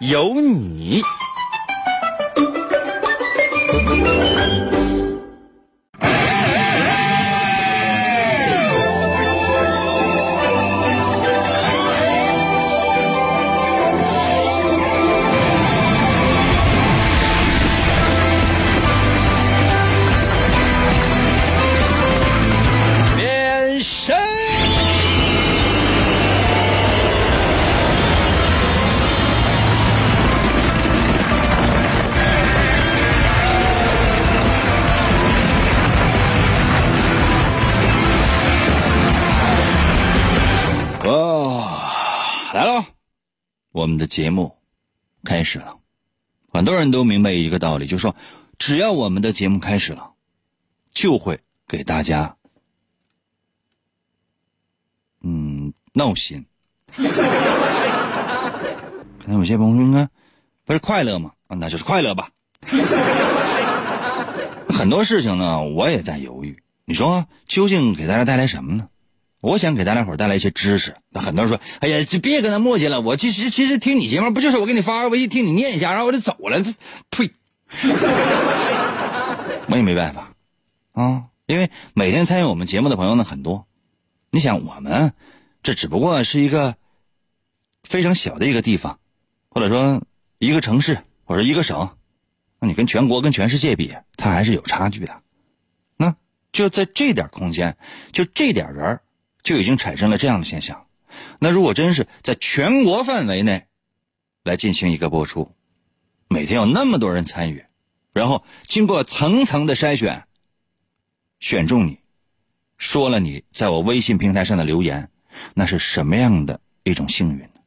有你。我们的节目开始了。很多人都明白一个道理，就是说，只要我们的节目开始了，就会给大家，嗯，闹心。可能有些朋友说，应该不是快乐吗？啊，那就是快乐吧。很多事情呢，我也在犹豫。你说，究竟给大家带来什么呢？我想给大家伙带来一些知识。那很多人说：“哎呀，就别跟他磨叽了。我其实其实听你节目，不就是我给你发个微信，听你念一下，然后我就走了？这呸！我也没办法啊，因为每天参与我们节目的朋友呢很多。你想，我们这只不过是一个非常小的一个地方，或者说一个城市或者一个省，那你跟全国、跟全世界比，它还是有差距的。那就在这点空间，就这点人儿。就已经产生了这样的现象。那如果真是在全国范围内来进行一个播出，每天有那么多人参与，然后经过层层的筛选，选中你，说了你在我微信平台上的留言，那是什么样的一种幸运呢？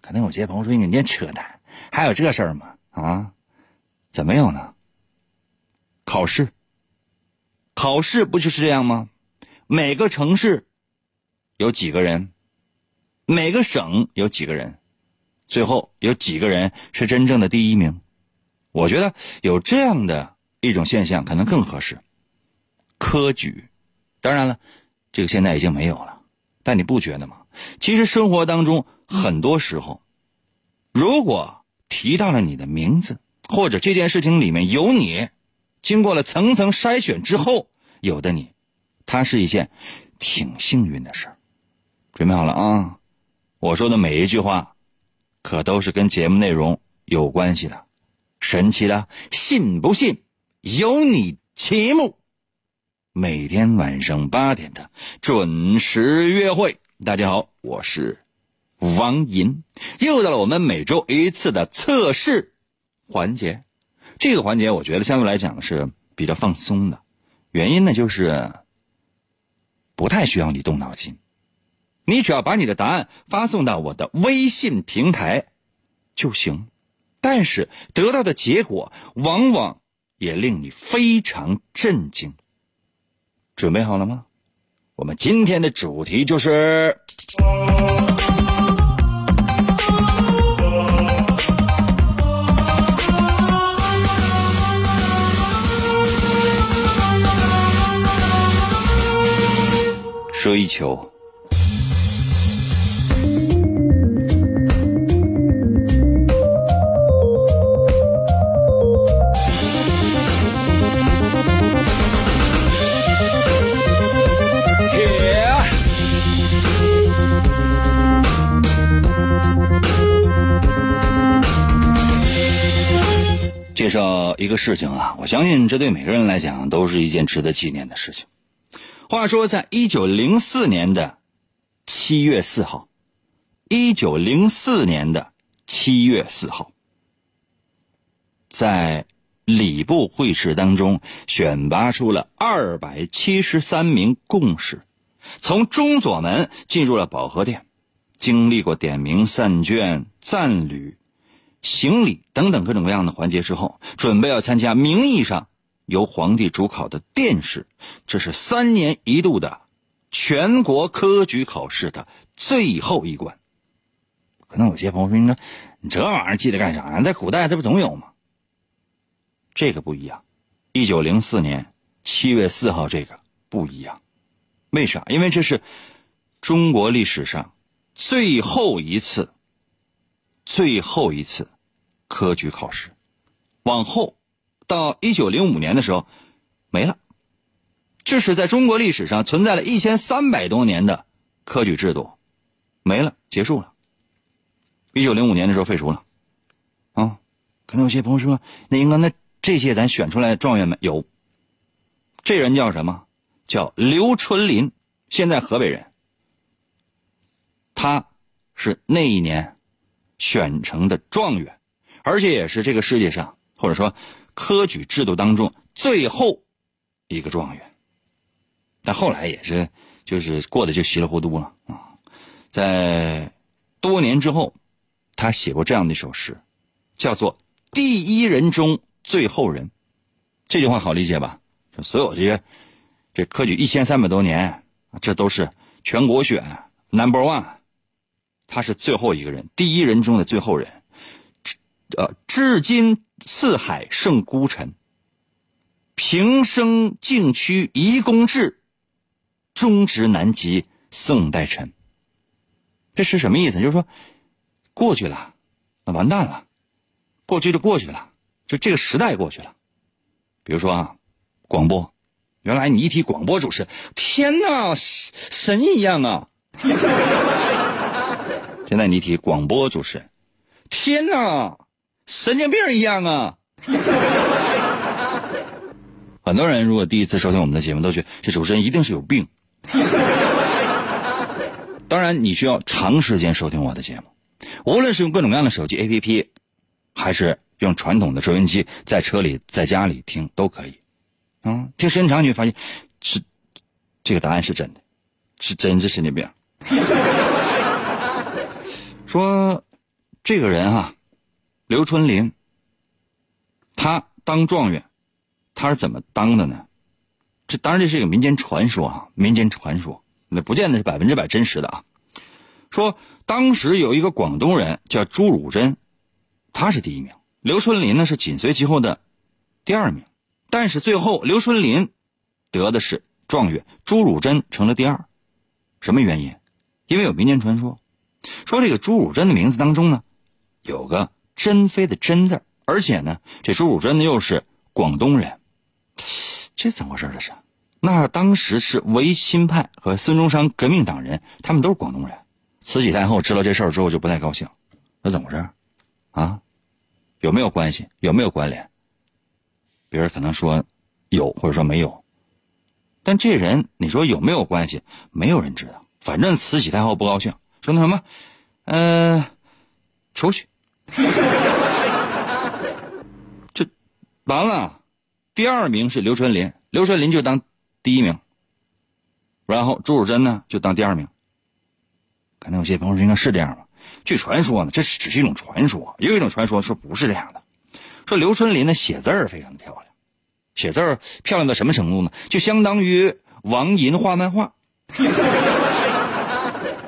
可能有些朋友说：“你念扯淡，还有这事儿吗？”啊，怎么有呢？考试，考试不就是这样吗？每个城市。有几个人？每个省有几个人？最后有几个人是真正的第一名？我觉得有这样的一种现象可能更合适。科举，当然了，这个现在已经没有了。但你不觉得吗？其实生活当中很多时候，如果提到了你的名字，或者这件事情里面有你，经过了层层筛选之后有的你，它是一件挺幸运的事儿。准备好了啊！我说的每一句话，可都是跟节目内容有关系的。神奇的，信不信由你。节目每天晚上八点的准时约会。大家好，我是王银，又到了我们每周一次的测试环节。这个环节我觉得相对来讲是比较放松的，原因呢就是不太需要你动脑筋。你只要把你的答案发送到我的微信平台就行，但是得到的结果往往也令你非常震惊。准备好了吗？我们今天的主题就是追求。介绍一个事情啊，我相信这对每个人来讲都是一件值得纪念的事情。话说，在一九零四年的七月四号，一九零四年的七月四号，在礼部会试当中选拔出了二百七十三名贡士，从中左门进入了保和殿，经历过点名、散卷、赞旅。行礼等等各种各样的环节之后，准备要参加名义上由皇帝主考的殿试，这是三年一度的全国科举考试的最后一关。可能有些朋友说：“你说你这玩意儿记得干啥呀？在古代这不总有吗？”这个不一样，一九零四年七月四号这个不一样，为啥？因为这是中国历史上最后一次。最后一次科举考试，往后到一九零五年的时候没了。这是在中国历史上存在了一千三百多年的科举制度，没了，结束了。一九零五年的时候废除了。啊，可能有些朋友说，那应该那这些咱选出来状元们有。这人叫什么？叫刘春林，现在河北人。他是那一年。选成的状元，而且也是这个世界上或者说科举制度当中最后一个状元。但后来也是就是过得就稀里糊涂了啊。在多年之后，他写过这样的一首诗，叫做“第一人中最后人”。这句话好理解吧？所有这些这科举一千三百多年，这都是全国选 number one。他是最后一个人，第一人中的最后人，至呃，至今四海剩孤臣。平生径趋夷公志，终直难及宋代臣。这是什么意思？就是说，过去了，那完蛋了，过去就过去了，就这个时代过去了。比如说啊，广播，原来你一提广播主持，天哪，神一样啊！现在你提广播主持人，天哪，神经病一样啊！很多人如果第一次收听我们的节目，都觉得这主持人一定是有病。当然，你需要长时间收听我的节目，无论是用各种各样的手机 APP，还是用传统的收音机，在车里、在家里听都可以。啊，听时间长，你会发现，是这个答案是真的，是真是神经病。说，这个人哈，刘春林。他当状元，他是怎么当的呢？这当然这是一个民间传说啊，民间传说，那不见得是百分之百真实的啊。说当时有一个广东人叫朱汝珍，他是第一名，刘春林呢是紧随其后的第二名，但是最后刘春林得的是状元，朱汝珍成了第二，什么原因？因为有民间传说。说这个朱汝珍的名字当中呢，有个“珍妃”的“珍”字，而且呢，这朱汝珍呢又是广东人，这怎么回事？这是？那当时是维新派和孙中山革命党人，他们都是广东人。慈禧太后知道这事儿之后就不太高兴，那怎么回事？啊？有没有关系？有没有关联？别人可能说有，或者说没有。但这人你说有没有关系？没有人知道。反正慈禧太后不高兴。说那什么，嗯，出去，就完了。第二名是刘春林，刘春林就当第一名，然后朱汝珍呢就当第二名。可能有些朋友应该是这样吧？据传说呢，这只是一种传说，也有一种传说说不是这样的，说刘春林呢写字儿非常的漂亮，写字儿漂亮到什么程度呢？就相当于王银画漫画。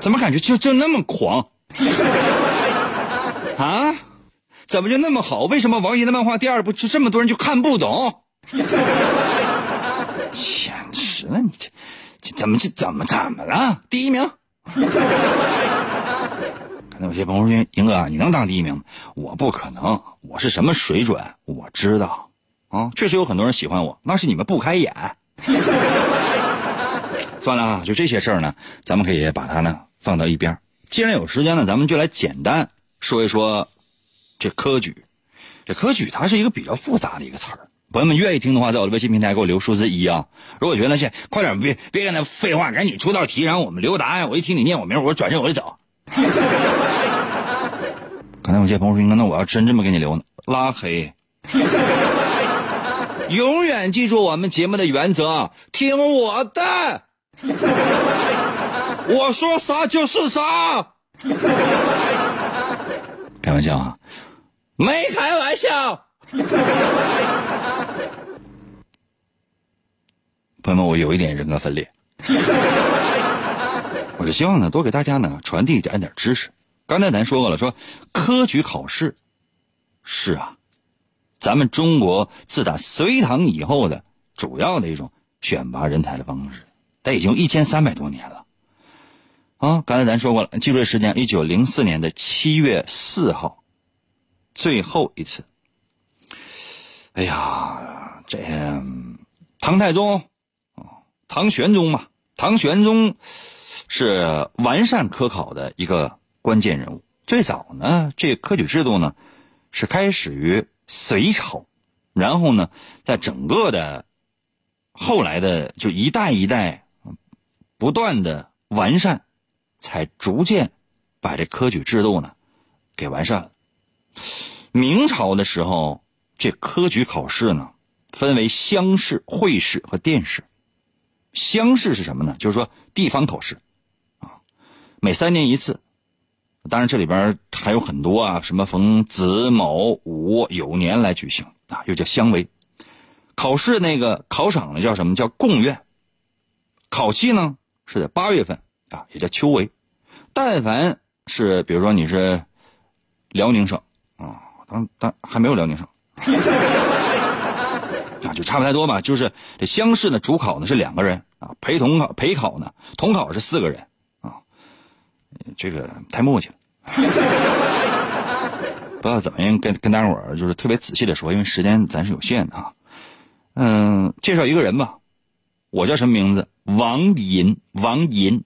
怎么感觉就就那么狂 啊？怎么就那么好？为什么王爷的漫画第二部就这么多人就看不懂？简直了！你这这怎么这怎么怎么了？第一名？可能有些朋友说：“英哥，你能当第一名吗？”我不可能，我是什么水准？我知道啊，确实有很多人喜欢我，那是你们不开眼。算了啊，就这些事儿呢，咱们可以把它呢。放到一边既然有时间呢，咱们就来简单说一说这科举。这科举它是一个比较复杂的一个词儿。朋友们愿意听的话，在我的微信平台给我留数字一啊。如果觉得这快点别别跟他废话，赶紧出道题，然后我们留个答案。我一听你念我名，我转身我就走。刚才有些朋友说，那我要真这么给你留呢，拉黑。永远记住我们节目的原则，听我的。我说啥就是啥，开玩笑啊！没开玩笑。朋友们，我有一点人格分裂。我是希望呢，多给大家呢传递一点点知识。刚才咱说过了，说科举考试是啊，咱们中国自打隋唐以后的主要的一种选拔人才的方式，它已经一千三百多年了。啊，刚才咱说过了，记住时间，一九零四年的七月四号，最后一次。哎呀，这唐太宗，唐玄宗嘛，唐玄宗是完善科考的一个关键人物。最早呢，这科举制度呢是开始于隋朝，然后呢，在整个的后来的就一代一代不断的完善。才逐渐把这科举制度呢给完善了。明朝的时候，这科举考试呢分为乡试、会试和殿试。乡试是什么呢？就是说地方考试啊，每三年一次。当然这里边还有很多啊，什么逢子卯午酉年来举行啊，又叫乡闱。考试那个考场呢叫什么？叫贡院。考期呢是在八月份。啊，也叫秋闱，但凡是比如说你是辽宁省啊，当当还没有辽宁省啊，就差不太多吧。就是这乡试呢，主考呢是两个人啊，陪同考陪考呢，统考是四个人啊，这个太磨叽了。不知道怎么样跟跟大伙儿就是特别仔细的说，因为时间咱是有限的啊。嗯，介绍一个人吧，我叫什么名字？王银，王银。《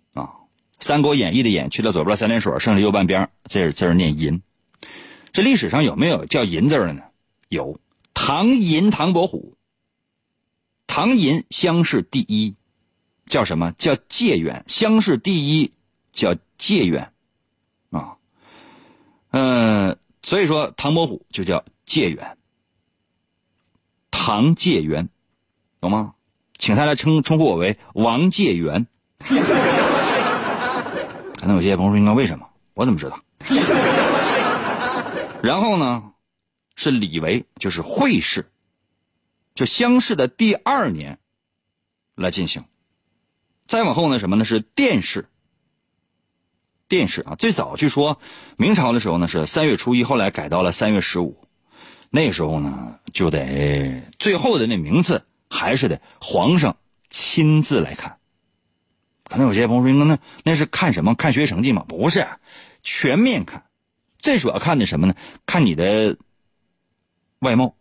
三国演义》的“演”去掉左边三点水，剩下右半边这字念“银”。这历史上有没有叫“银”字的呢？有，唐寅唐伯虎。唐寅乡试第一，叫什么叫解元？乡试第一叫解元，啊，嗯，所以说唐伯虎就叫解元，唐解元，懂吗？请他来称称呼我为王解元。可能有些朋友说：“应该为什么？我怎么知道？” 然后呢，是李维，就是会试，就乡试的第二年来进行。再往后呢，什么呢？是殿试。殿试啊，最早据说明朝的时候呢是三月初一，后来改到了三月十五。那时候呢，就得最后的那名次还是得皇上亲自来看。可能有些朋友说：“那那那是看什么？看学习成绩吗？不是，全面看。最主要看的什么呢？看你的外貌。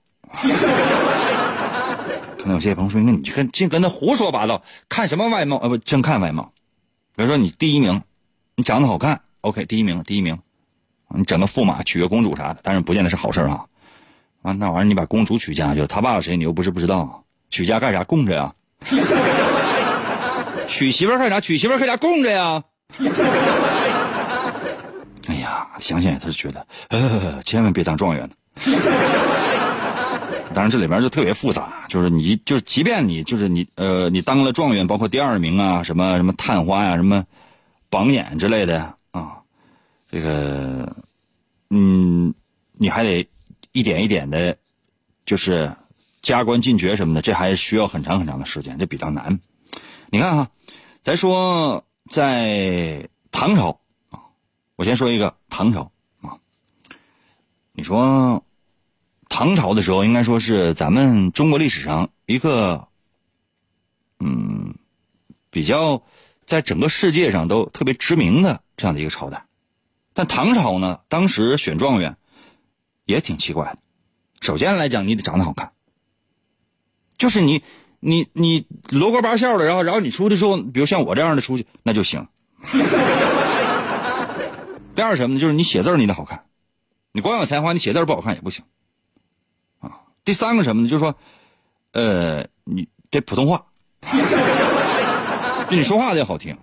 可能有些朋友说：‘那你跟净跟他胡说八道，看什么外貌？啊不，真看外貌。比如说你第一名，你长得好看，OK，第一名，第一名。你整个驸马娶个公主啥的，但是不见得是好事啊。啊，那玩意儿你把公主娶家去，他爸是谁？你又不是不知道，娶家干啥？供着呀。”娶媳妇儿干啥？娶媳妇儿干啥？供着呀！哎呀，想想也是觉得，呃，千万别当状元当然，这里边就特别复杂，就是你，就是即便你，就是你，呃，你当了状元，包括第二名啊，什么什么探花呀，什么榜眼之类的啊，这个，嗯，你还得一点一点的，就是加官进爵什么的，这还需要很长很长的时间，这比较难。你看哈，咱说在唐朝啊，我先说一个唐朝啊。你说唐朝的时候，应该说是咱们中国历史上一个嗯比较在整个世界上都特别知名的这样的一个朝代。但唐朝呢，当时选状元也挺奇怪的。首先来讲，你得长得好看，就是你。你你罗锅八笑的，然后然后你出去之后，比如像我这样的出去，那就行。第二什么呢？就是你写字你得好看，你光有才华，你写字不好看也不行。啊，第三个什么呢？就是说，呃，你得普通话，就你说话得好听，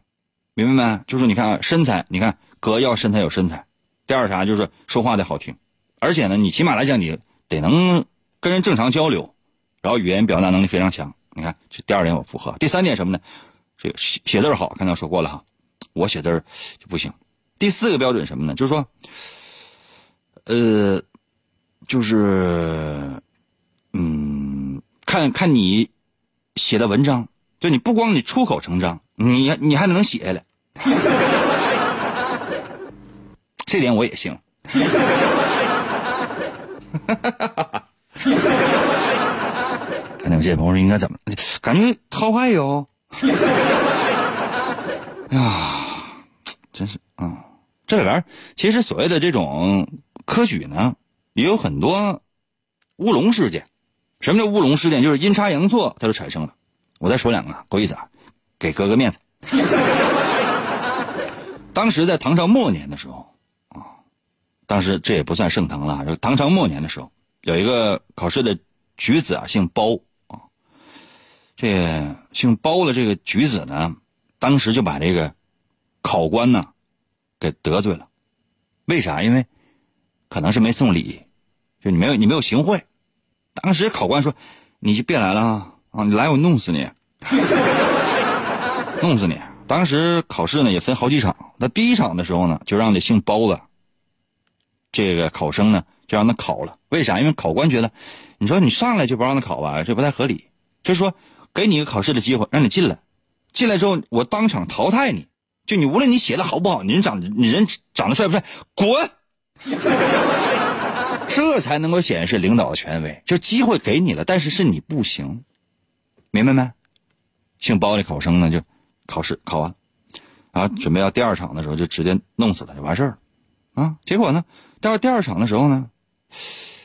明白没？就是你看身材，你看哥要身材有身材。第二啥？就是说话得好听，而且呢，你起码来讲你得能跟人正常交流，然后语言表达能力非常强。你看，这第二点我符合。第三点什么呢？这个写写字好，刚才说过了哈，我写字就不行。第四个标准什么呢？就是说，呃，就是，嗯，看看你写的文章，就你不光你出口成章，你你还能写下来，这点我也行。看见有些朋友说应该怎么？感觉好坏哟。哎 呀，真是啊！这里边其实所谓的这种科举呢，也有很多乌龙事件。什么叫乌龙事件？就是阴差阳错它就产生了。我再说两个，够意思啊，给哥哥面子。当时在唐朝末年的时候啊，当时这也不算盛唐了，就唐朝末年的时候，有一个考试的举子啊，姓包啊。这姓包的这个举子呢，当时就把这个考官呢给得罪了。为啥？因为可能是没送礼，就你没有你没有行贿。当时考官说：“你就别来了啊！啊，你来我弄死你，弄死你！”当时考试呢也分好几场，那第一场的时候呢，就让这姓包的这个考生呢就让他考了。为啥？因为考官觉得，你说你上来就不让他考吧，这不太合理。就是说，给你一个考试的机会，让你进来，进来之后我当场淘汰你。就你无论你写的好不好，你人长你人长得帅不帅，滚！这才能够显示领导的权威。就机会给你了，但是是你不行，明白没？姓包的考生呢，就考试考完，啊，准备要第二场的时候，就直接弄死他就完事儿，啊，结果呢，到第二场的时候呢，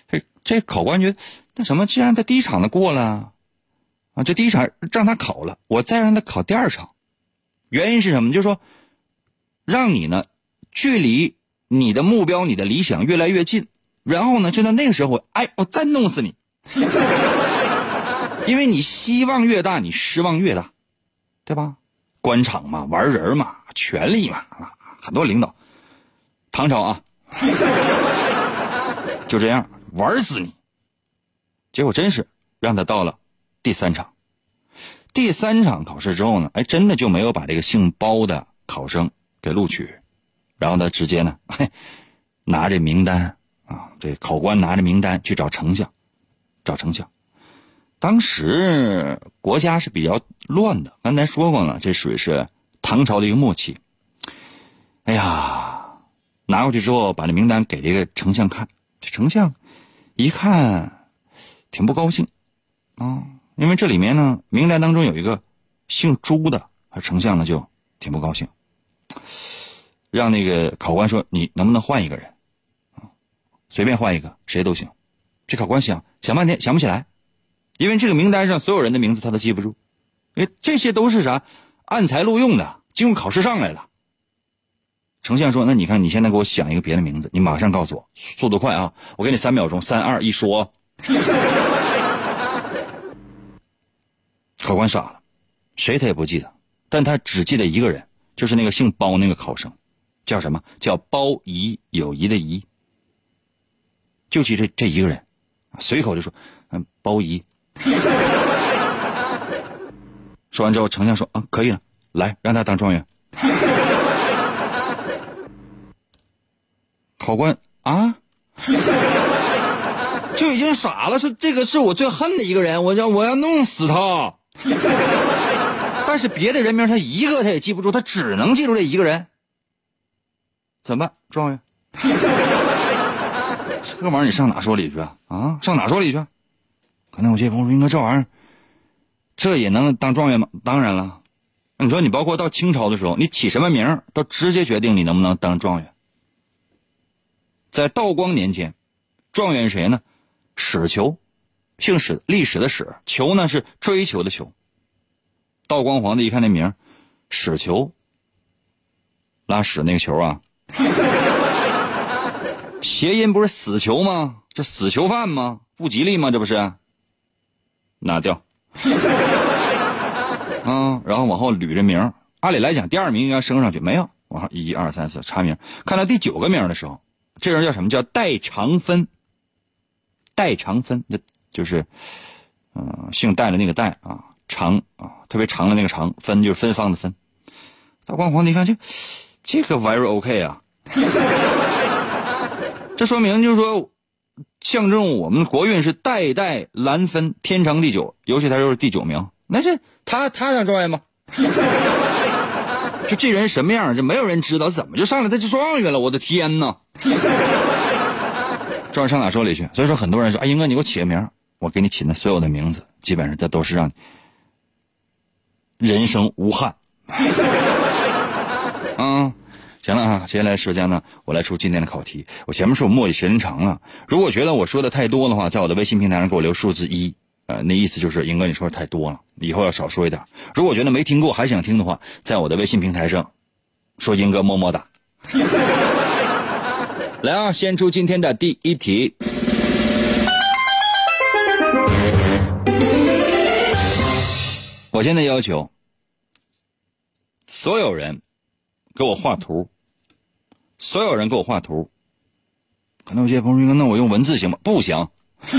这这考官觉得那什么，既然他第一场的过了，这第一场让他考了，我再让他考第二场，原因是什么？就是说，让你呢，距离你的目标、你的理想越来越近。然后呢，就在那个时候，哎，我再弄死你，因为你希望越大，你失望越大，对吧？官场嘛，玩人嘛，权力嘛，啊，很多领导，唐朝啊，就这样玩死你。结果真是让他到了第三场，第三场考试之后呢，哎，真的就没有把这个姓包的考生给录取，然后他直接呢，嘿，拿这名单。啊，这考官拿着名单去找丞相，找丞相。当时国家是比较乱的，刚才说过了，这属于是唐朝的一个末期。哎呀，拿过去之后，把这名单给这个丞相看，这丞相一看，挺不高兴啊，因为这里面呢，名单当中有一个姓朱的，丞相呢就挺不高兴，让那个考官说：“你能不能换一个人？”随便换一个，谁都行。这考官想想半天想不起来，因为这个名单上所有人的名字他都记不住，因为这些都是啥按才录用的，经过考试上来了。丞相说：“那你看，你现在给我想一个别的名字，你马上告诉我，速度快啊！我给你三秒钟，三二一，说。” 考官傻了，谁他也不记得，但他只记得一个人，就是那个姓包那个考生，叫什么叫包仪，友谊的谊。就记这这一个人，随口就说：“嗯，包仪。”说完之后，丞相说：“啊，可以了，来让他当状元。”考官啊，就已经傻了，说这个是我最恨的一个人，我要我要弄死他。但是别的人名他一个他也记不住，他只能记住这一个人。怎么办，状元？这玩意儿你上哪说理去啊？啊，上哪说理去？可能有些朋友说，应该这玩意儿，这也能当状元吗？当然了。你说你包括到清朝的时候，你起什么名都直接决定你能不能当状元。在道光年间，状元谁呢？史求，姓史，历史的史，求呢是追求的求。道光皇帝一看那名，史求，拉屎那个球啊。谐音不是死囚吗？这死囚犯吗？不吉利吗？这不是？拿掉。啊，然后往后捋着名按理来讲，第二名应该升上去，没有。往上一二三四查名，看到第九个名的时候，这人叫什么？叫戴长芬。戴长芬，那就是，嗯，姓戴的那个戴啊，长啊，特别长的那个长，芬就是芬芳的芬。大光皇帝一看，这这个 very OK 啊。这说明就是说，象征我们国运是代代难分，天长地久。尤其他又是第九名，那这他他当状元吗？就这人什么样，这没有人知道，怎么就上来他就状元了？我的天哪！状元上哪说理去？所以说，很多人说：“哎，英哥，你给我起个名，我给你起的所有的名字，基本上这都是让你人生无憾。”嗯，行了啊，接下来时间呢，我来出今天的考题。我前面说我磨叽时间长了，如果觉得我说的太多的话，在我的微信平台上给我留数字一。呃，那意思就是英哥你说的太多了，以后要少说一点。如果觉得没听过还想听的话，在我的微信平台上说英哥么么哒。来啊，先出今天的第一题。我现在要求所有人给我画图，所有人给我画图。可能有些朋友说，那我用文字行吗？不行。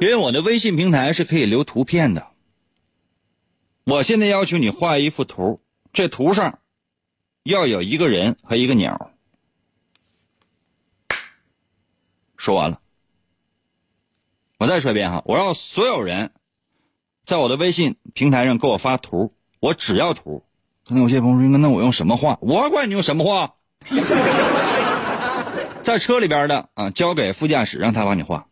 因为我的微信平台是可以留图片的，我现在要求你画一幅图，这图上要有一个人和一个鸟。说完了，我再说一遍哈，我让所有人在我的微信平台上给我发图，我只要图。可能有些朋友说，那我用什么画？我管你用什么画，在车里边的啊，交给副驾驶，让他帮你画。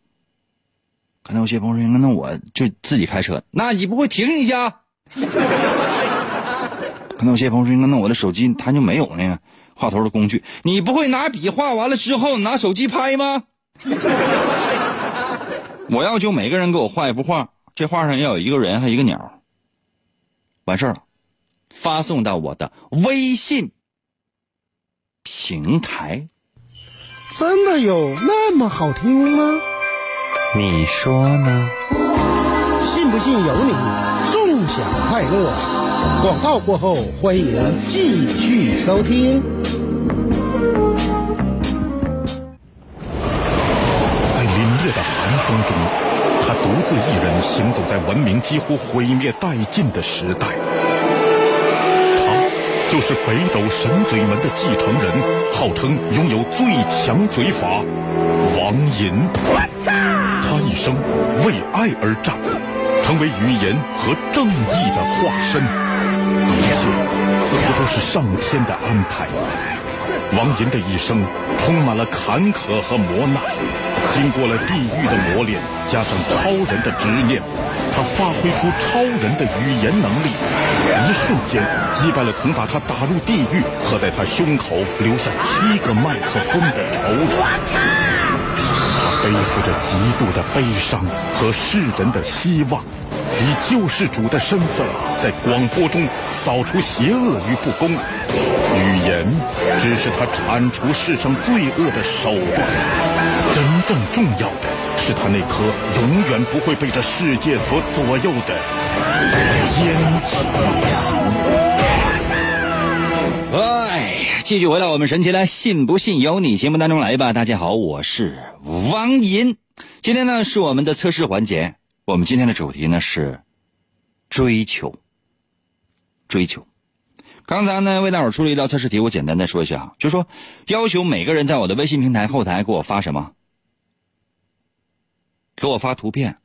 可能有些朋友说：“那我就自己开车，那你不会停一下？” 可能有些朋友说：“那我的手机它就没有那个画图的工具，你不会拿笔画完了之后拿手机拍吗？” 我要求每个人给我画一幅画，这画上要有一个人和一个鸟。完事儿了，发送到我的微信平台。真的有那么好听吗？你说呢？信不信由你。纵享快乐。广告过后，欢迎继续收听。在凛冽的寒风中，他独自一人行走在文明几乎毁灭殆尽的时代。他就是北斗神嘴门的继承人，号称拥有最强嘴法——王银。他一生为爱而战，成为语言和正义的化身。一切似乎都是上天的安排。王银的一生充满了坎坷和磨难，经过了地狱的磨练，加上超人的执念，他发挥出超人的语言能力，一瞬间击败了曾把他打入地狱和在他胸口留下七个麦克风的仇人。他背负着极度的悲伤和世人的希望，以救世主的身份在广播中扫除邪恶与不公。语言只是他铲除世上罪恶的手段，正重要的是他那颗永远不会被这世界所左右的坚强的心。继续回到我们神奇的“信不信由你”节目当中来吧。大家好，我是王银。今天呢是我们的测试环节。我们今天的主题呢是追求。追求。刚才呢为大伙出了一道测试题，我简单的说一下，就说要求每个人在我的微信平台后台给我发什么？给我发图片，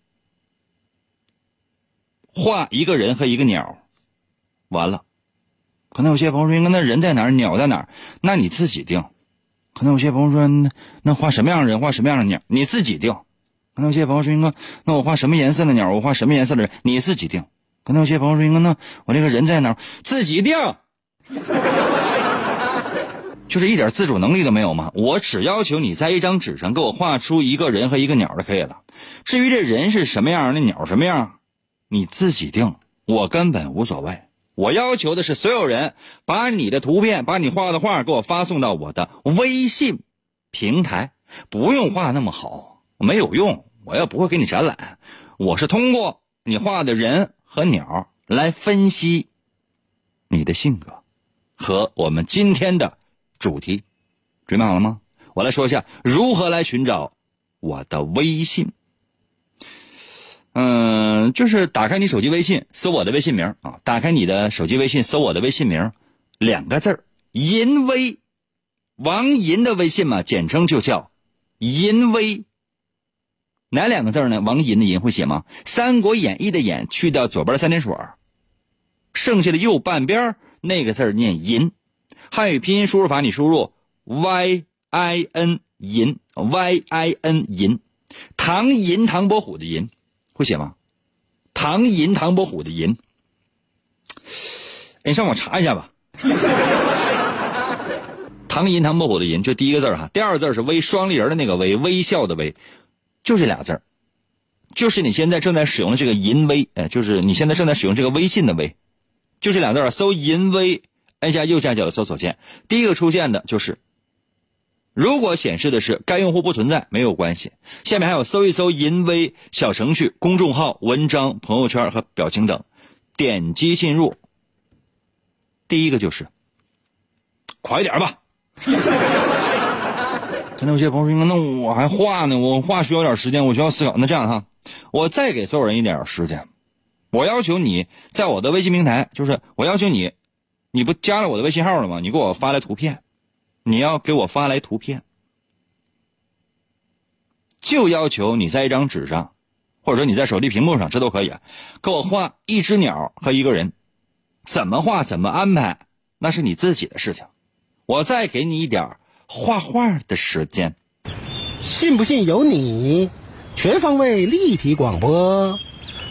画一个人和一个鸟。完了。可能有些朋友说：“那人在哪儿？鸟在哪儿？那你自己定。”可能有些朋友说：“那那画什么样的人？画什么样的鸟？你自己定。”可能有些朋友说：“那那我画什么颜色的鸟？我画什么颜色的人？你自己定。”可能有些朋友说：“那我这个人在哪儿？自己定。”就是一点自主能力都没有吗？我只要求你在一张纸上给我画出一个人和一个鸟就可以了。至于这人是什么样，那鸟什么样，你自己定，我根本无所谓。我要求的是，所有人把你的图片、把你画的画给我发送到我的微信平台，不用画那么好，没有用。我又不会给你展览，我是通过你画的人和鸟来分析你的性格和我们今天的主题。准备好了吗？我来说一下如何来寻找我的微信。嗯，就是打开你手机微信，搜我的微信名啊。打开你的手机微信，搜我的微信名，两个字儿“银威”，王银的微信嘛，简称就叫淫威。哪两个字呢？王淫的淫会写吗？《三国演义》的演去掉左边三点水，剩下的右半边那个字念淫。汉语拼音输入法，你输入 y i n 淫 y i n 淫，唐寅唐伯虎的寅会写吗？唐寅唐伯虎的寅，你上网查一下吧。唐寅唐伯虎的寅，就第一个字哈，第二个字是微双立人的那个微，微笑的微，就这俩字就是你现在正在使用的这个淫微，哎，就是你现在正在使用这个微信的微，就这俩字搜淫微，按下右下角的搜索键，第一个出现的就是。如果显示的是该用户不存在，没有关系。下面还有搜一搜淫威小程序、公众号、文章、朋友圈和表情等，点击进入。第一个就是，快点吧。可能有些朋友说：“那我还画呢，我画需要点时间，我需要思考。”那这样哈，我再给所有人一点时间，我要求你在我的微信平台，就是我要求你，你不加了我的微信号了吗？你给我发来图片。你要给我发来图片，就要求你在一张纸上，或者说你在手机屏幕上，这都可以，给我画一只鸟和一个人，怎么画怎么安排，那是你自己的事情。我再给你一点画画的时间，信不信由你。全方位立体广播，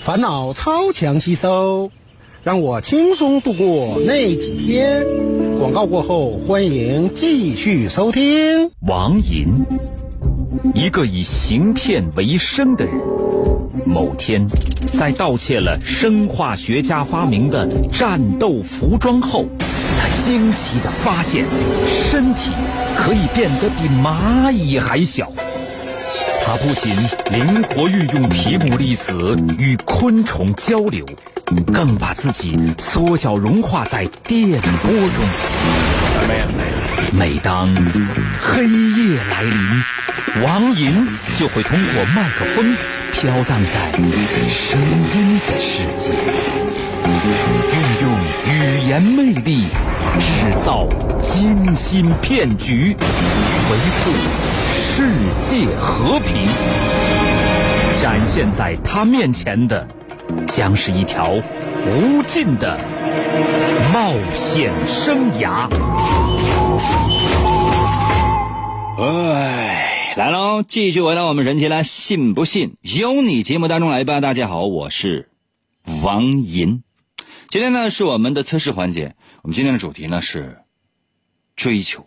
烦恼超强吸收，让我轻松度过那几天。广告过后，欢迎继续收听。王银，一个以行骗为生的人。某天，在盗窃了生化学家发明的战斗服装后，他惊奇地发现，身体可以变得比蚂蚁还小。他不仅灵活运用皮姆粒子与昆虫交流。更把自己缩小融化在电波中。每当黑夜来临，王银就会通过麦克风飘荡在声音的世界，运用语言魅力制造精心骗局，维护世界和平。展现在他面前的。将是一条无尽的冒险生涯。哎，来喽！继续回到我们人间来，信不信由你节目当中来吧。大家好，我是王银。今天呢是我们的测试环节。我们今天的主题呢是追求。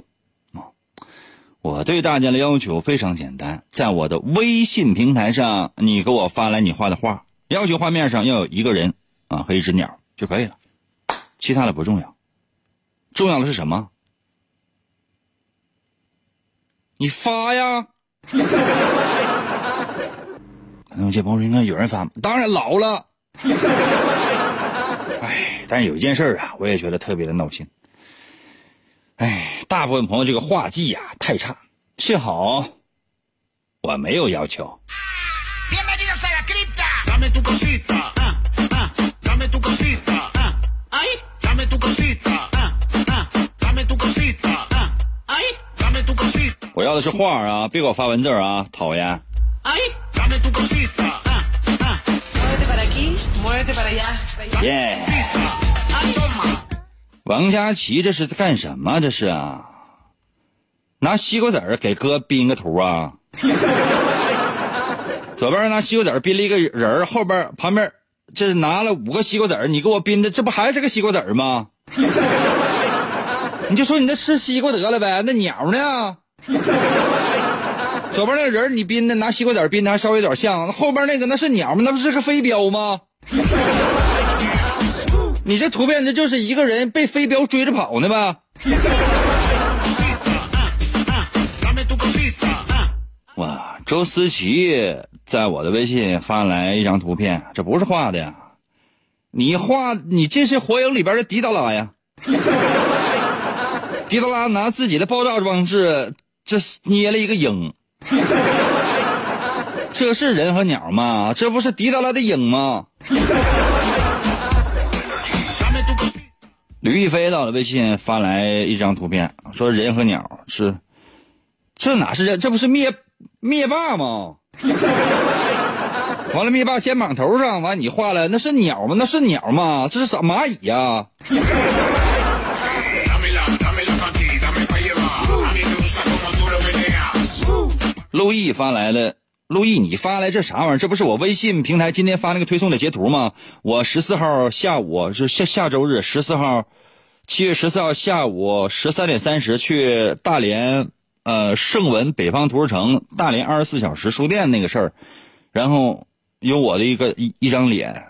我对大家的要求非常简单，在我的微信平台上，你给我发来你画的画。要求画面上要有一个人啊和一只鸟就可以了，其他的不重要。重要的是什么？你发呀！那这朋友应该有人发，当然老了。哎，但是有一件事啊，我也觉得特别的闹心。哎，大部分朋友这个画技呀太差，幸好我没有要求。我要的是画啊，别给我发文字啊，讨厌！耶！王佳琪这是在干什么？这是啊，拿西瓜籽给哥编个图啊！左边拿西瓜籽编了一个人儿后边旁边这是拿了五个西瓜籽你给我编的，这不还是个西瓜籽吗？你就说你这吃西瓜得了呗，那鸟呢？左边那人你编的拿西瓜籽编的还稍微有点像，后边那个那是鸟吗？那不是个飞镖吗？你这图片这就是一个人被飞镖追着跑呢吧？哇，周思琪。在我的微信发来一张图片，这不是画的呀！你画，你这是火影里边的迪达拉呀！迪达拉拿自己的爆炸装置，这捏了一个鹰，这是人和鸟吗？这不是迪达拉的鹰吗？吕亦飞到了微信发来一张图片，说人和鸟是，这哪是人？这不是灭灭霸吗。完了，灭霸肩膀头上，完你画了，那是鸟吗？那是鸟吗？这是啥蚂蚁呀、路易发来了，陆毅，你发来这啥玩意儿？这不是我微信平台今天发那个推送的截图吗？我十四号下午是下下周日十四号，七月十四号下午十三点三十去大连呃盛文北方图书城大连二十四小时书店那个事儿，然后有我的一个一一张脸，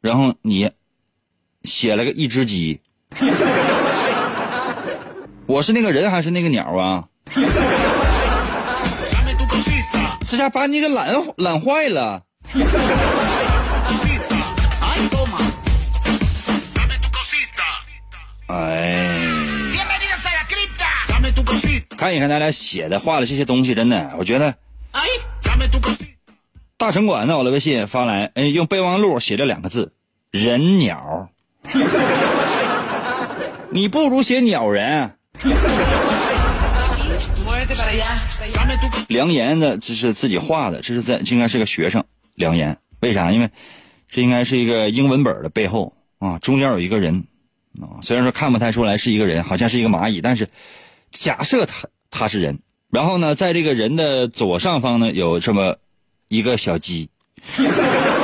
然后你写了个一只鸡，我是那个人还是那个鸟啊？这下把你给懒懒坏了。哎，看一看大家写的画的这些东西，真的，我觉得大城管在我的微信发来，哎，用备忘录写着两个字“人鸟”，你不如写鸟人。梁岩的这是自己画的，这是在这应该是个学生梁岩，为啥？因为这应该是一个英文本的背后啊，中间有一个人啊，虽然说看不太出来是一个人，好像是一个蚂蚁，但是假设他他是人，然后呢，在这个人的左上方呢有这么一个小鸡，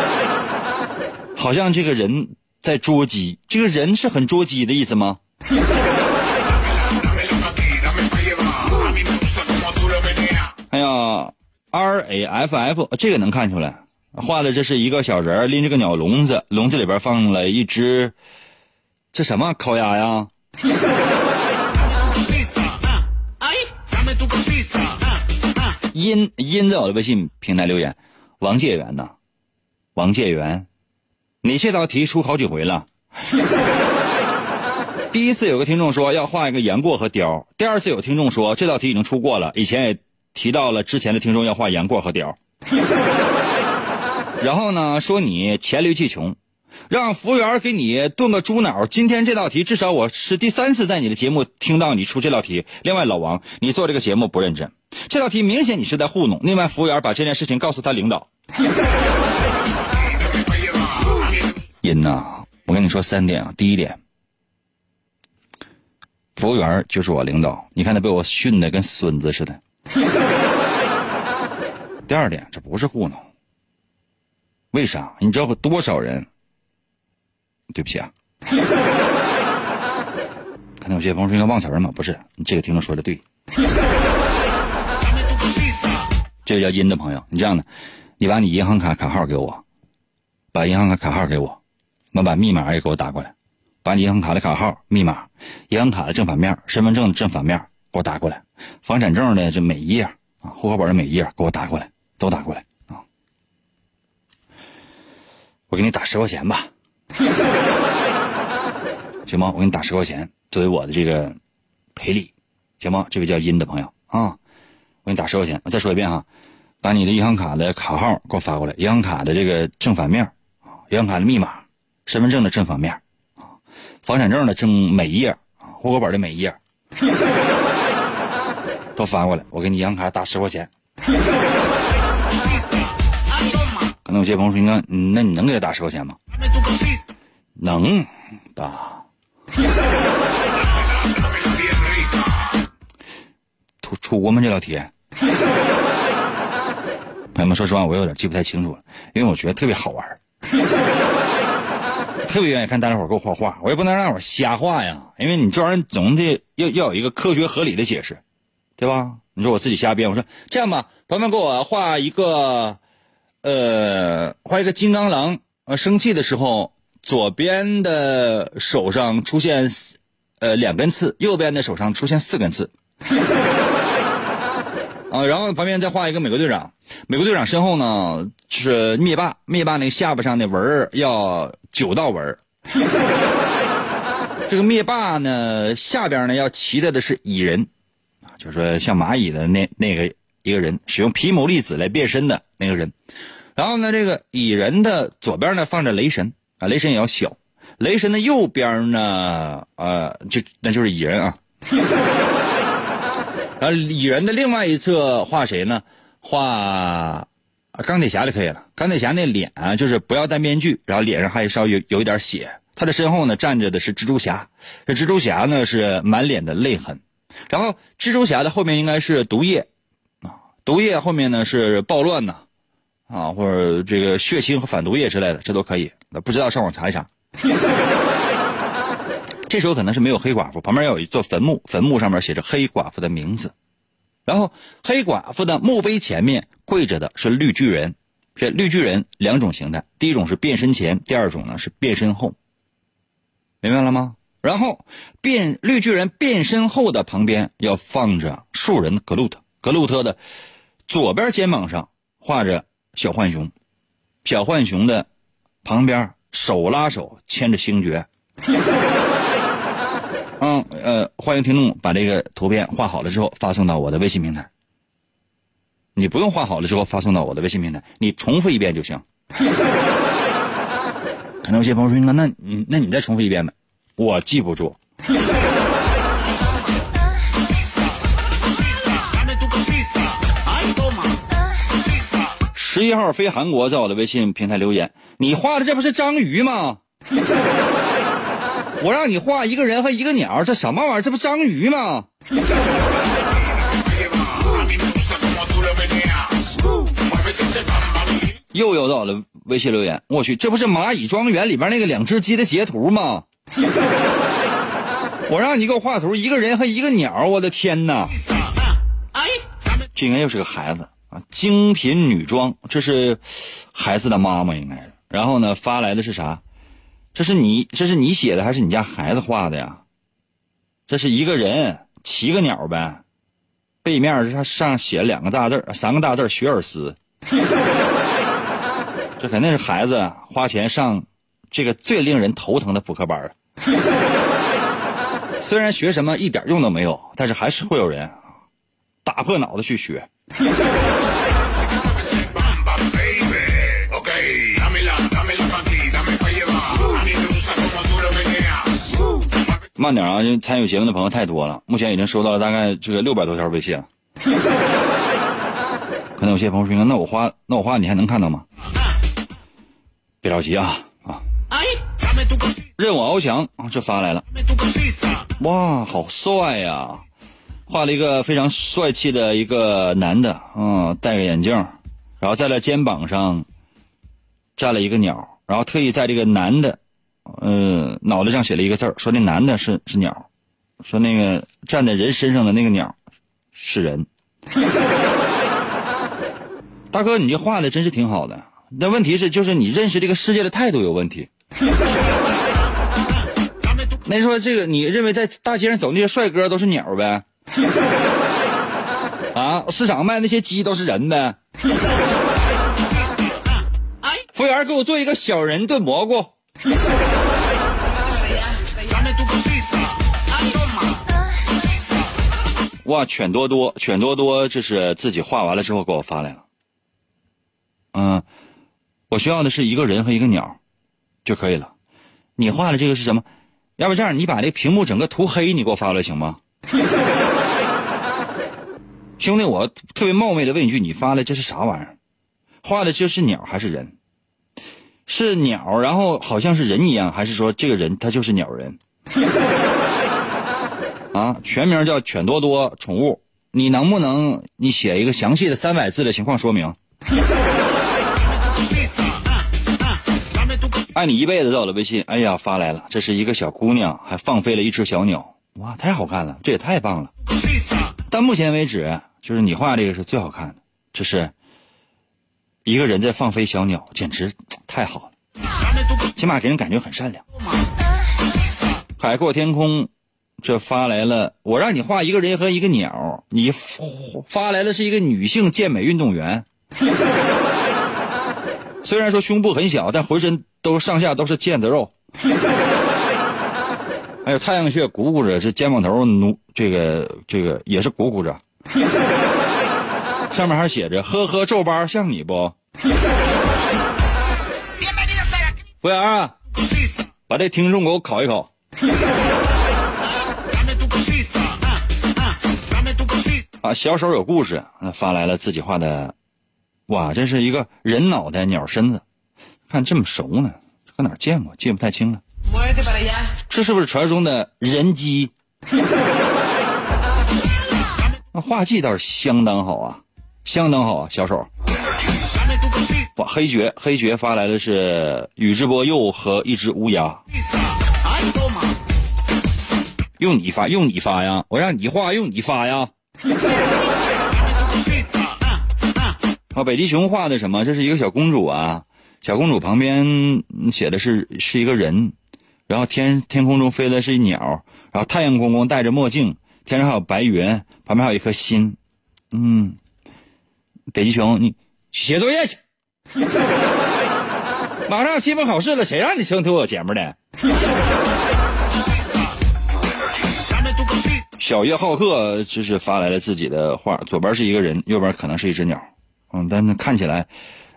好像这个人在捉鸡，这个人是很捉鸡的意思吗？哎呀，R A F F 这个能看出来，画的这是一个小人儿拎着个鸟笼子，笼子里边放了一只，这什么烤鸭呀？阴阴在我的微信平台留言，王介元呐，王介元，你这道题出好几回了。第一次有个听众说要画一个杨过和雕，第二次有听众说这道题已经出过了，以前也提到了之前的听众要画杨过和雕。然后呢，说你黔驴技穷，让服务员给你炖个猪脑。今天这道题至少我是第三次在你的节目听到你出这道题。另外，老王，你做这个节目不认真，这道题明显你是在糊弄。另外，服务员把这件事情告诉他领导。人呐，我跟你说三点啊，第一点。服务员就是我领导，你看他被我训的跟孙子似的。第二点，这不是糊弄。为啥？你知道有多少人？对不起啊。可能有些朋友说应该忘词儿嘛，不是？你这个听众说的对。这个叫阴的朋友，你这样的，你把你银行卡卡号给我，把银行卡卡号给我，那把密码也给我打过来。把你银行卡的卡号、密码、银行卡的正反面、身份证的正反面给我打过来，房产证的这每一页啊，户口本的每一页给我打过来，都打过来啊！我给你打十块钱吧，行吗？我给你打十块钱作为我的这个赔礼，行吗？这位叫阴的朋友啊，我给你打十块钱。我再说一遍哈，把你的银行卡的卡号给我发过来，银行卡的这个正反面，银行卡的密码、身份证的正反面。房产证的正每一页啊，户口本的每一页都发过来，我给你银行卡打十块钱。可能有些朋友说：“应该，那你能给他打十块钱吗？”能打。出出国吗？这道题？朋友们，说实话，我有点记不太清楚了，因为我觉得特别好玩。特别愿意看大家伙给我画画，我也不能让大伙瞎画呀，因为你这玩意总得要要有一个科学合理的解释，对吧？你说我自己瞎编，我说这样吧，朋友们给我画一个，呃，画一个金刚狼，呃，生气的时候，左边的手上出现，呃，两根刺，右边的手上出现四根刺，啊，然后旁边再画一个美国队长，美国队长身后呢是灭霸，灭霸那个下巴上的纹要九道纹。这个灭霸呢下边呢要骑着的是蚁人，就是说像蚂蚁的那那个一个人，使用皮姆粒子来变身的那个人。然后呢，这个蚁人的左边呢放着雷神啊，雷神也要小，雷神的右边呢，呃，就那就是蚁人啊。然后蚁人的另外一侧画谁呢？画钢铁侠就可以了。钢铁侠那脸啊，就是不要戴面具，然后脸上还稍微有有一点血。他的身后呢站着的是蜘蛛侠，这蜘蛛侠呢是满脸的泪痕，然后蜘蛛侠的后面应该是毒液啊，毒液后面呢是暴乱呐，啊或者这个血清和反毒液之类的，这都可以。那不知道上网查一查。这时候可能是没有黑寡妇，旁边有一座坟墓，坟墓上面写着黑寡妇的名字，然后黑寡妇的墓碑前面跪着的是绿巨人。这绿巨人两种形态，第一种是变身前，第二种呢是变身后。明白了吗？然后变绿巨人变身后的旁边要放着树人格鲁特，格鲁特的左边肩膀上画着小浣熊，小浣熊的旁边手拉手牵着星爵。嗯呃，欢迎听众把这个图片画好了之后发送到我的微信平台。你不用画好了之后发送到我的微信平台，你重复一遍就行。可能有些朋友说：“那你那你再重复一遍呗。”我记不住。十一号飞韩国在我的微信平台留言：“你画的这不是章鱼吗？我让你画一个人和一个鸟，这什么玩意儿？这不章鱼吗？”又有到了微信留言，我去，这不是蚂蚁庄园里边那个两只鸡的截图吗？我让你给我画图，一个人和一个鸟，我的天哪！这应该又是个孩子啊，精品女装，这是孩子的妈妈应该是。然后呢，发来的是啥？这是你，这是你写的还是你家孩子画的呀？这是一个人骑个鸟呗，背面它上写了两个大字三个大字学而思。这肯定是孩子花钱上这个最令人头疼的补课班虽然学什么一点用都没有，但是还是会有人打破脑子去学。慢点啊！因为参与节目的朋友太多了，目前已经收到了大概这个六百多条微信了。可能有些朋友说：“那我花，那我花，你还能看到吗？”别着急啊啊！任我翱翔啊，这发来了，哇，好帅呀！画了一个非常帅气的一个男的，嗯，戴个眼镜，然后在了肩膀上站了一个鸟，然后特意在这个男的，嗯，脑袋上写了一个字说那男的是是鸟，说那个站在人身上的那个鸟是人。大哥，你这画的真是挺好的。那问题是，就是你认识这个世界的态度有问题。那说这个，你认为在大街上走那些帅哥都是鸟呗？啊，市场卖那些鸡都是人呗？服务员，给我做一个小人炖蘑菇。哇，犬多多，犬多多，这是自己画完了之后给我发来了。嗯。我需要的是一个人和一个鸟，就可以了。你画的这个是什么？要不这样，你把这屏幕整个涂黑，你给我发过来行吗？兄弟，我特别冒昧的问一句，你发的这是啥玩意儿？画的这是鸟还是人？是鸟，然后好像是人一样，还是说这个人他就是鸟人？啊，全名叫犬多多宠物，你能不能你写一个详细的三百字的情况说明？爱你一辈子在我的微信，哎呀，发来了，这是一个小姑娘，还放飞了一只小鸟，哇，太好看了，这也太棒了。到目前为止，就是你画这个是最好看的，这是一个人在放飞小鸟，简直太好了，起码给人感觉很善良。海阔天空，这发来了，我让你画一个人和一个鸟，你发来的是一个女性健美运动员。虽然说胸部很小，但浑身都上下都是腱子肉。还有太阳穴鼓鼓着，这肩膀头努这个这个也是鼓鼓着。上面还写着“呵呵皱巴像你不？”服务员啊，把这听众给我考一考。啊，小手有故事，那发来了自己画的，哇，这是一个人脑袋鸟身子，看这么熟呢，搁哪儿见过？记不太清了。这是不是传说中的人机？那画技倒是相当好啊，相当好啊，小手。哇，黑爵黑爵发来的是宇智波鼬和一只乌鸦。用你发，用你发呀！我让你画，用你发呀！啊，北极熊画的什么？这是一个小公主啊，小公主旁边写的是是一个人，然后天天空中飞的是鸟，然后太阳公公戴着墨镜，天上还有白云，旁边还有一颗心。嗯，北极熊，你写作业去。马上期末考试了，谁让你生听我节目的？小叶浩克就是发来了自己的画，左边是一个人，右边可能是一只鸟，嗯，但是看起来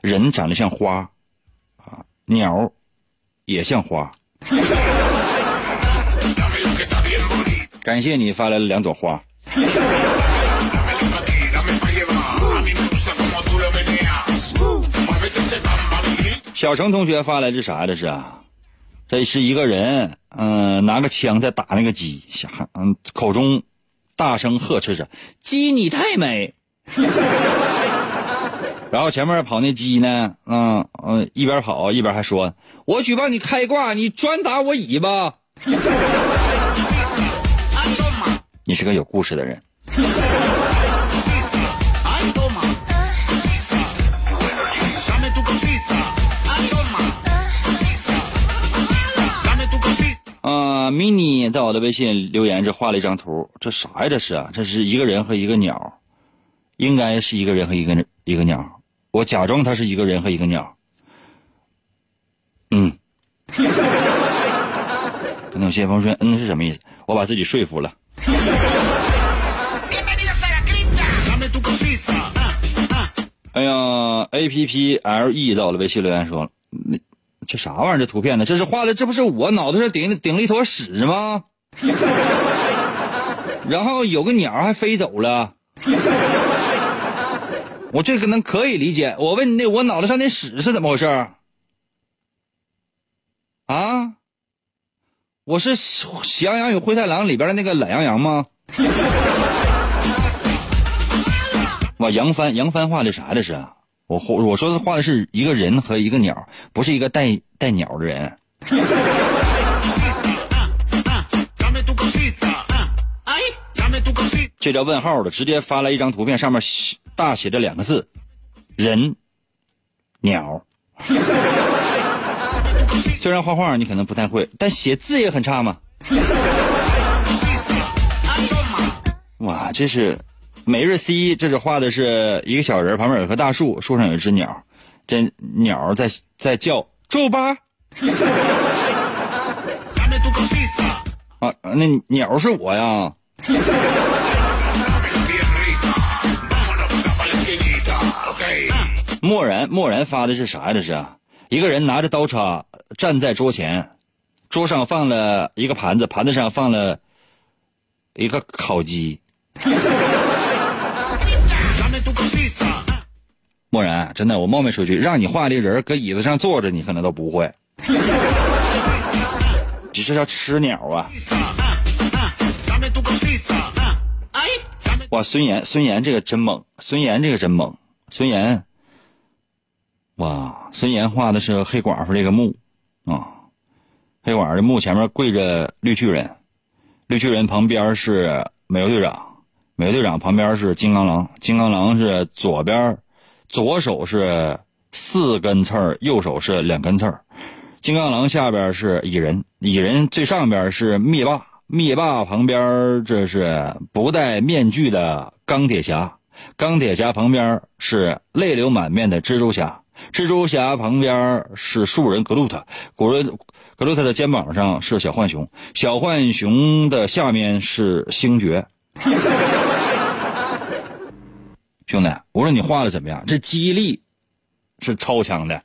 人长得像花，鸟也像花。感谢你发来了两朵花。小程同学发来这啥？这是啊，这是一个人，嗯、拿个枪在打那个鸡，小嗯，口中大声呵斥着：“鸡你太美。” 然后前面跑那鸡呢，嗯嗯，一边跑一边还说：“我举报你开挂，你专打我尾巴。”你是个有故事的人。啊、迷你在我的微信留言，这画了一张图，这啥呀？这是，这是一个人和一个鸟，应该是一个人和一个一个鸟。我假装他是一个人和一个鸟。嗯，可能有些朋友说，嗯是什么意思？我把自己说服了。哎呀，A P P L E 到了微信留言说，那这啥玩意儿？这图片呢？这是画的，这不是我脑袋上顶顶了一坨屎吗？然后有个鸟还飞走了，我这可能可以理解。我问你，那我脑袋上那屎是怎么回事？啊？我是《喜羊羊与灰太狼》里边的那个懒羊羊吗？哇，杨帆，杨帆画的啥？这是我我说的画的是一个人和一个鸟，不是一个带带鸟的人。这叫问号的，直接发来一张图片，上面大写着两个字：人鸟。虽然画画你可能不太会，但写字也很差嘛。哇，这是每日 C，这是画的是一个小人，旁边有棵大树，树上有一只鸟，这鸟在在叫猪八。啊，那鸟是我呀。漠然，漠然发的是啥呀？这是一个人拿着刀叉站在桌前，桌上放了一个盘子，盘子上放了一个烤鸡。漠然，真的，我冒昧说句，让你画的人搁椅子上坐着，你可能都不会。只是要吃鸟啊！哇，孙岩，孙岩这个真猛，孙岩这个真猛，孙岩。哇，孙岩画的是黑寡妇这个墓啊，黑寡妇的墓前面跪着绿巨人，绿巨人旁边是美国队长，美国队长旁边是金刚狼，金刚狼是左边，左手是四根刺儿，右手是两根刺儿，金刚狼下边是蚁人，蚁人最上边是灭霸，灭霸旁边这是不戴面具的钢铁侠，钢铁侠旁边是泪流满面的蜘蛛侠。蜘蛛侠旁边是树人格鲁特，古人格鲁特的肩膀上是小浣熊，小浣熊的下面是星爵。兄弟，无论你画的怎么样，这记忆力是超强的。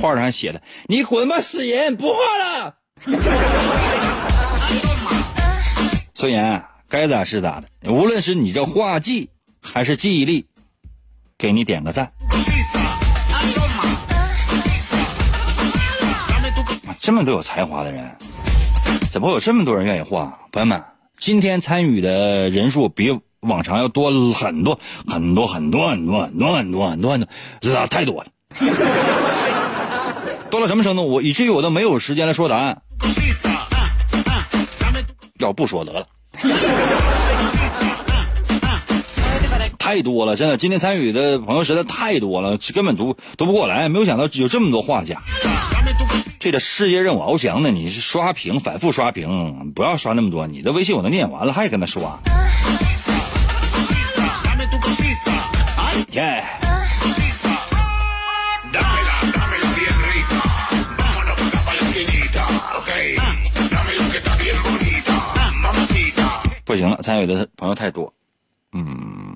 画上还写的：“你滚吧，死人，不画了。”孙岩，该咋是咋的。无论是你这画技还是记忆力，给你点个赞。这么多有才华的人，怎么会有这么多人愿意画？朋友们，今天参与的人数比往常要多很多很多很多很多很多很多很多很多，太多了。多到什么程度？我以至于我都没有时间来说答案。要不说得了，太多了，真的。今天参与的朋友实在太多了，根本读读不过来。没有想到有这么多画家。这个世界任务翱翔呢，你是刷屏，反复刷屏，不要刷那么多。你的微信我都念完了，还跟他刷。耶！不行了，参与的朋友太多，嗯，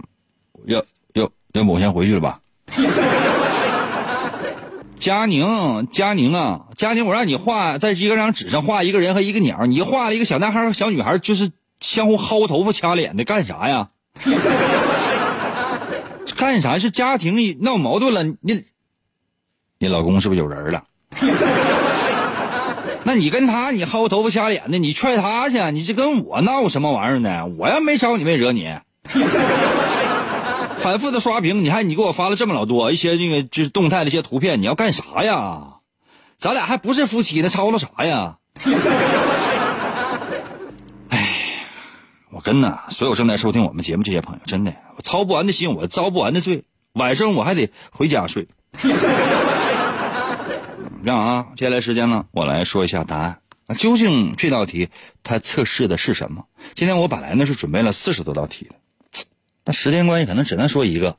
要要要不我先回去了吧。佳宁，佳宁啊，佳宁，我让你画在一个张纸上画一个人和一个鸟，你画了一个小男孩和小女孩，就是相互薅头发、掐脸的，干啥呀？干啥？是家庭闹矛盾了？你，你老公是不是有人了？那你跟他，你薅头发、掐脸的，你踹他去，你这跟我闹什么玩意儿呢？我要没招你，没惹你。反复的刷屏，你看你给我发了这么老多一些这个就是动态的一些图片，你要干啥呀？咱俩还不是夫妻呢，吵吵啥呀？哎，我跟呐所有正在收听我们节目这些朋友，真的，我操不完的心，我遭不完的罪，晚上我还得回家睡。这样啊，接下来时间呢，我来说一下答案。那究竟这道题它测试的是什么？今天我本来呢是准备了四十多道题的。那时间关系，可能只能说一个。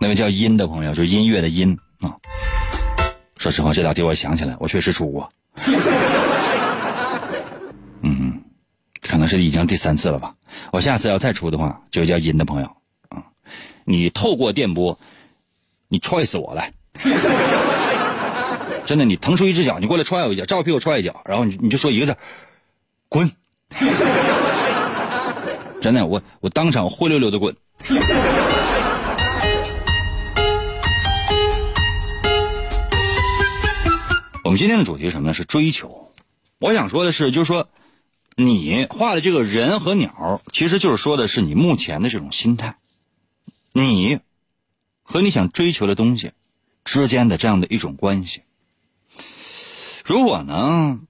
那位叫音的朋友，就是音乐的音啊。说实话，这道题我想起来，我确实出过。嗯，可能是已经第三次了吧。我下次要再出的话，就叫音的朋友啊，你透过电波，你踹死我来。真的，你腾出一只脚，你过来踹我一脚，照屁股踹一脚，然后你你就说一个字，滚。真的，我我当场灰溜溜的滚。我们今天的主题是什么呢？是追求。我想说的是，就是说，你画的这个人和鸟，其实就是说的是你目前的这种心态，你和你想追求的东西之间的这样的一种关系。如果呢？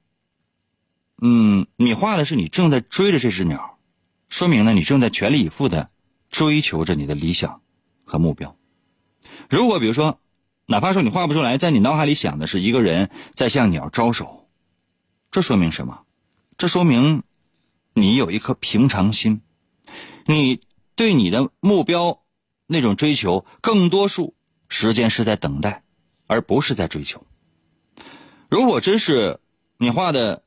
嗯，你画的是你正在追着这只鸟，说明呢你正在全力以赴的追求着你的理想和目标。如果比如说，哪怕说你画不出来，在你脑海里想的是一个人在向鸟招手，这说明什么？这说明你有一颗平常心，你对你的目标那种追求，更多数时间是在等待，而不是在追求。如果真是你画的。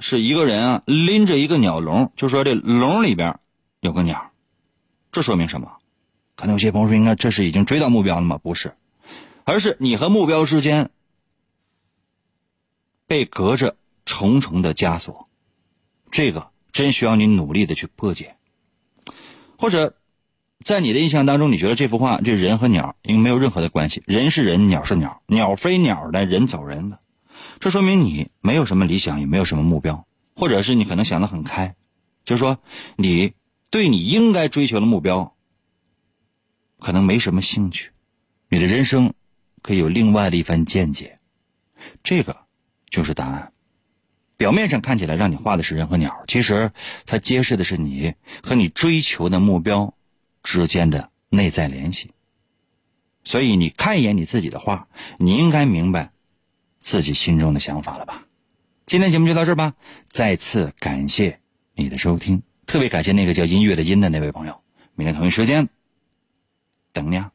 是一个人啊，拎着一个鸟笼，就说这笼里边有个鸟，这说明什么？可能有些朋友说，应该这是已经追到目标了吗？不是，而是你和目标之间被隔着重重的枷锁，这个真需要你努力的去破解。或者，在你的印象当中，你觉得这幅画这人和鸟应该没有任何的关系，人是人，鸟是鸟，鸟飞鸟的，人走人的。这说明你没有什么理想，也没有什么目标，或者是你可能想得很开，就是说你对你应该追求的目标可能没什么兴趣，你的人生可以有另外的一番见解，这个就是答案。表面上看起来让你画的是人和鸟，其实它揭示的是你和你追求的目标之间的内在联系。所以你看一眼你自己的画，你应该明白。自己心中的想法了吧？今天节目就到这儿吧。再次感谢你的收听，特别感谢那个叫音乐的音的那位朋友。明天同一时间等你啊。